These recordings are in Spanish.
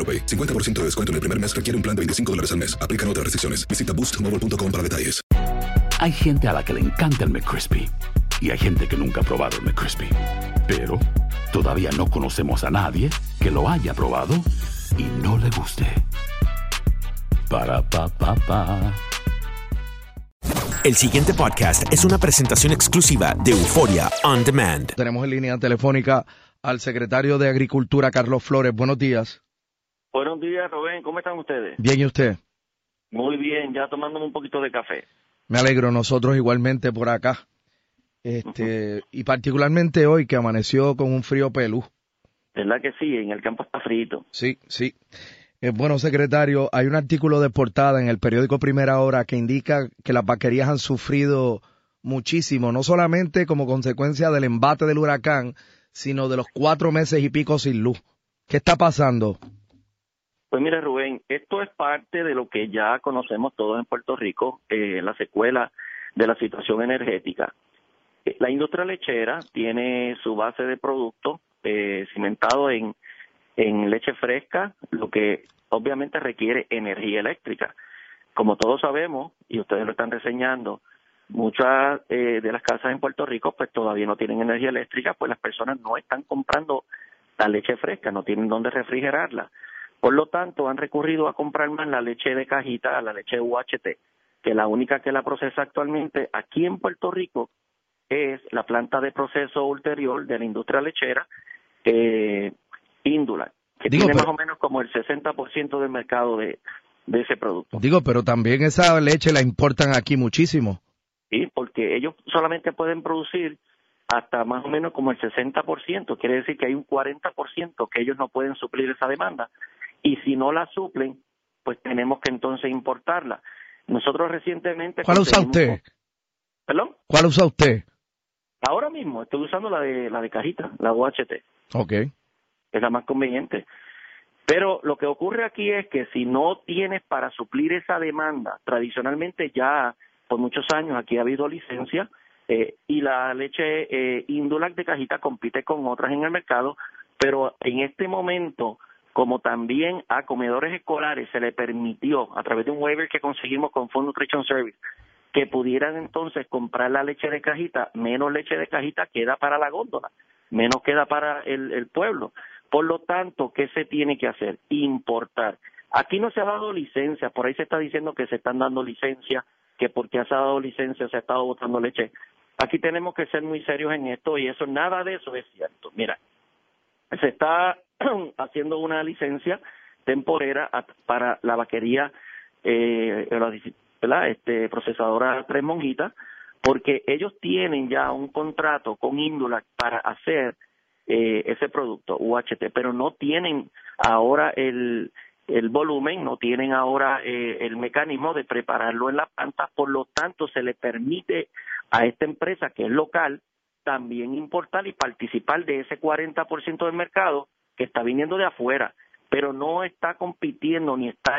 AroPay. 50% de descuento en el primer mes requiere un plan de 25 dólares al mes. Aplican otras restricciones. Visita boostmobile.com para detalles. Hay gente a la que le encanta el McCrispy y hay gente que nunca ha probado el McCrispy. Pero todavía no conocemos a nadie que lo haya probado y no le guste. Para pa pa pa. El siguiente podcast es una presentación exclusiva de Euforia On Demand. Tenemos en línea telefónica al secretario de Agricultura, Carlos Flores. Buenos días. Buenos días, Rubén. ¿Cómo están ustedes? Bien, ¿y usted? Muy bien, ya tomándome un poquito de café. Me alegro, nosotros igualmente por acá. Este, y particularmente hoy que amaneció con un frío pelú. ¿Verdad que sí? En el campo está frito. Sí, sí. Eh, bueno, secretario, hay un artículo de portada en el periódico Primera Hora que indica que las vaquerías han sufrido muchísimo, no solamente como consecuencia del embate del huracán, sino de los cuatro meses y pico sin luz. ¿Qué está pasando? Pues mire, Rubén, esto es parte de lo que ya conocemos todos en Puerto Rico, eh, la secuela de la situación energética. Eh, La industria lechera tiene su base de producto eh, cimentado en, en leche fresca, lo que obviamente requiere energía eléctrica. Como todos sabemos, y ustedes lo están reseñando, muchas eh, de las casas en Puerto Rico pues todavía no tienen energía eléctrica, pues las personas no están comprando la leche fresca, no tienen dónde refrigerarla. Por lo tanto, han recurrido a comprar más la leche de cajita, la leche UHT, que la única que la procesa actualmente aquí en Puerto Rico es la planta de proceso ulterior de la industria lechera, eh, Indula, que Digo, tiene pero- más o menos como el 60% del mercado de, de ese producto. Digo, pero también esa leche la importan aquí muchísimo. ¿sí? porque ellos solamente pueden producir hasta más o menos como el 60%, quiere decir que hay un 40% que ellos no pueden suplir esa demanda y si no la suplen, pues tenemos que entonces importarla. Nosotros recientemente... ¿Cuál usa usted? ¿Perdón? ¿Cuál usa usted? Ahora mismo estoy usando la de la de cajita, la UHT, Ok. es la más conveniente. Pero lo que ocurre aquí es que si no tienes para suplir esa demanda, tradicionalmente ya por muchos años aquí ha habido licencia eh, y la leche eh, Indulac de cajita compite con otras en el mercado, pero en este momento, como también a comedores escolares se le permitió a través de un waiver que conseguimos con Food Nutrition Service que pudieran entonces comprar la leche de cajita, menos leche de cajita queda para la góndola, menos queda para el, el pueblo. Por lo tanto, ¿qué se tiene que hacer? Importar. Aquí no se ha dado licencia, por ahí se está diciendo que se están dando licencia, que porque se ha dado licencia se ha estado botando leche. Aquí tenemos que ser muy serios en esto y eso, nada de eso es cierto. Mira, se está haciendo una licencia temporera para la vaquería, eh, la. Este, procesadora Tres Monjitas, porque ellos tienen ya un contrato con Indulac para hacer eh, ese producto, UHT, pero no tienen ahora el, el volumen, no tienen ahora eh, el mecanismo de prepararlo en la planta, por lo tanto se le permite a esta empresa que es local también importar y participar de ese 40% del mercado que está viniendo de afuera, pero no está compitiendo ni está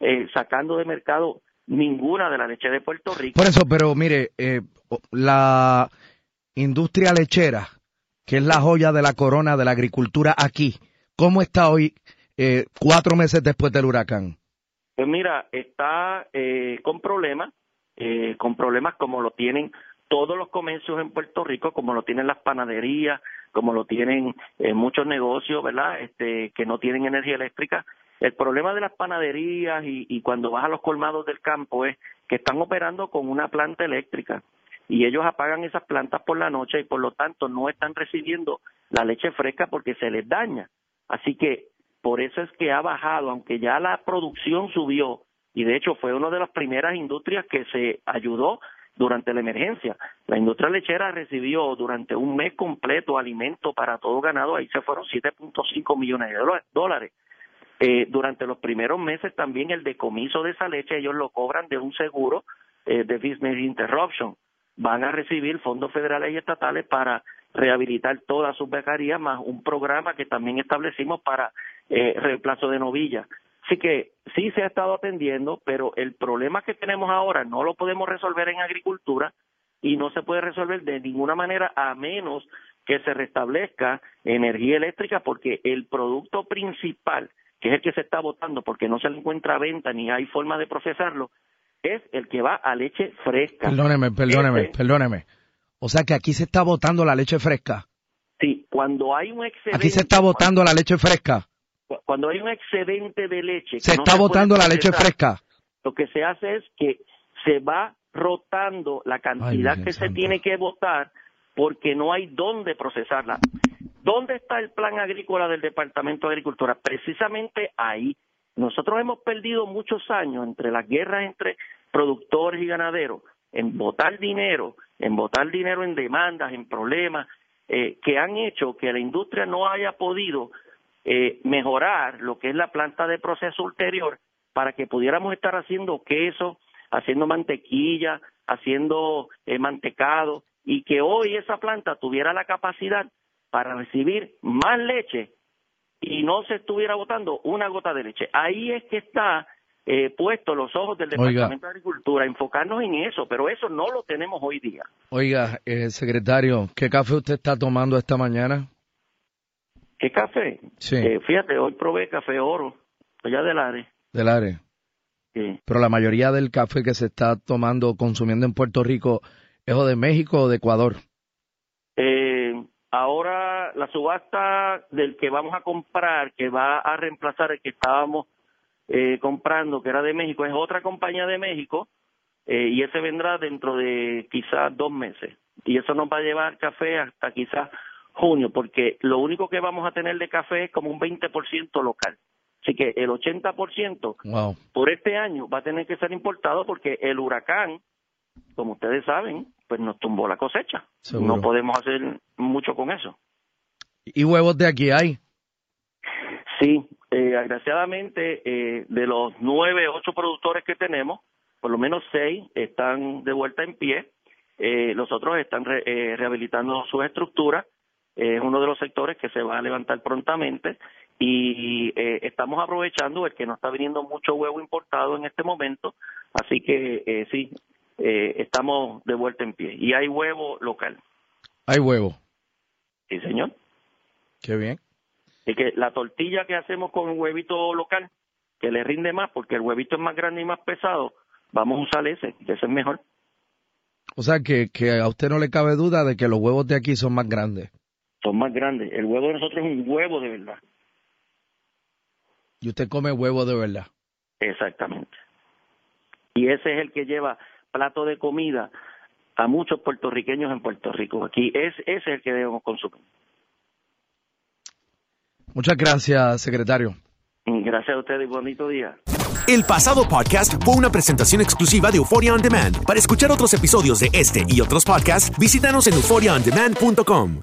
eh, sacando de mercado ninguna de la leche de Puerto Rico. Por eso, pero mire, eh, la industria lechera, que es la joya de la corona de la agricultura aquí, ¿cómo está hoy, eh, cuatro meses después del huracán? Pues mira, está eh, con problemas, eh, con problemas como lo tienen todos los comercios en Puerto Rico, como lo tienen las panaderías, como lo tienen eh, muchos negocios, ¿verdad? Este, que no tienen energía eléctrica. El problema de las panaderías y, y cuando vas a los colmados del campo es que están operando con una planta eléctrica y ellos apagan esas plantas por la noche y por lo tanto no están recibiendo la leche fresca porque se les daña. Así que por eso es que ha bajado, aunque ya la producción subió y de hecho fue una de las primeras industrias que se ayudó durante la emergencia. La industria lechera recibió durante un mes completo alimento para todo ganado, ahí se fueron 7.5 millones de dólares. Eh, durante los primeros meses también el decomiso de esa leche ellos lo cobran de un seguro eh, de business interruption. Van a recibir fondos federales y estatales para rehabilitar todas sus becarías, más un programa que también establecimos para eh, reemplazo de novillas. Así que sí se ha estado atendiendo, pero el problema que tenemos ahora no lo podemos resolver en agricultura y no se puede resolver de ninguna manera a menos que se restablezca energía eléctrica porque el producto principal, que es el que se está votando porque no se le encuentra venta ni hay forma de procesarlo, es el que va a leche fresca. Perdóneme, perdóneme, Ese- perdóneme. O sea que aquí se está botando la leche fresca. Sí, cuando hay un excedente, Aquí se está botando la leche fresca. Cu- cuando hay un excedente de leche, Se no está puede botando la leche fresca. lo que se hace es que se va rotando la cantidad que se tiene que votar porque no hay dónde procesarla. ¿Dónde está el plan agrícola del Departamento de Agricultura? Precisamente ahí. Nosotros hemos perdido muchos años entre las guerras entre productores y ganaderos en votar dinero, en votar dinero en demandas, en problemas, eh, que han hecho que la industria no haya podido eh, mejorar lo que es la planta de proceso ulterior para que pudiéramos estar haciendo queso, haciendo mantequilla, haciendo eh, mantecado y que hoy esa planta tuviera la capacidad para recibir más leche y no se estuviera botando una gota de leche. Ahí es que está eh, puesto los ojos del Oiga. Departamento de Agricultura, enfocarnos en eso, pero eso no lo tenemos hoy día. Oiga, eh, secretario, ¿qué café usted está tomando esta mañana? ¿Qué café? Sí. Eh, fíjate, hoy probé café oro, allá del área. Del área. Sí. Pero la mayoría del café que se está tomando, consumiendo en Puerto Rico, ¿es o de México o de Ecuador? Eh, ahora la subasta del que vamos a comprar, que va a reemplazar el que estábamos eh, comprando, que era de México, es otra compañía de México eh, y ese vendrá dentro de quizás dos meses. Y eso nos va a llevar café hasta quizás junio, porque lo único que vamos a tener de café es como un 20% local. Así que el 80% Wow. por este año va a tener que ser importado porque el huracán, como ustedes saben, pues nos tumbó la cosecha. Seguro. No podemos hacer mucho con eso. ¿Y huevos de aquí hay? Sí, eh, desgraciadamente eh, de los nueve, ocho productores que tenemos, por lo menos seis están de vuelta en pie. Eh, los otros están re- eh, rehabilitando sus estructuras. Es uno de los sectores que se va a levantar prontamente y eh, estamos aprovechando el que no está viniendo mucho huevo importado en este momento. Así que eh, sí, eh, estamos de vuelta en pie. Y hay huevo local. Hay huevo. Sí, señor. Qué bien. Es que la tortilla que hacemos con un huevito local, que le rinde más porque el huevito es más grande y más pesado, vamos a usar ese, que ese es mejor. O sea que, que a usted no le cabe duda de que los huevos de aquí son más grandes. Son más grandes. El huevo de nosotros es un huevo de verdad. Y usted come huevo de verdad. Exactamente. Y ese es el que lleva plato de comida a muchos puertorriqueños en Puerto Rico. Aquí es, ese es el que debemos consumir. Muchas gracias, secretario. Gracias a ustedes y bonito día. El pasado podcast fue una presentación exclusiva de Euphoria On Demand. Para escuchar otros episodios de este y otros podcasts, visítanos en euphoriaondemand.com.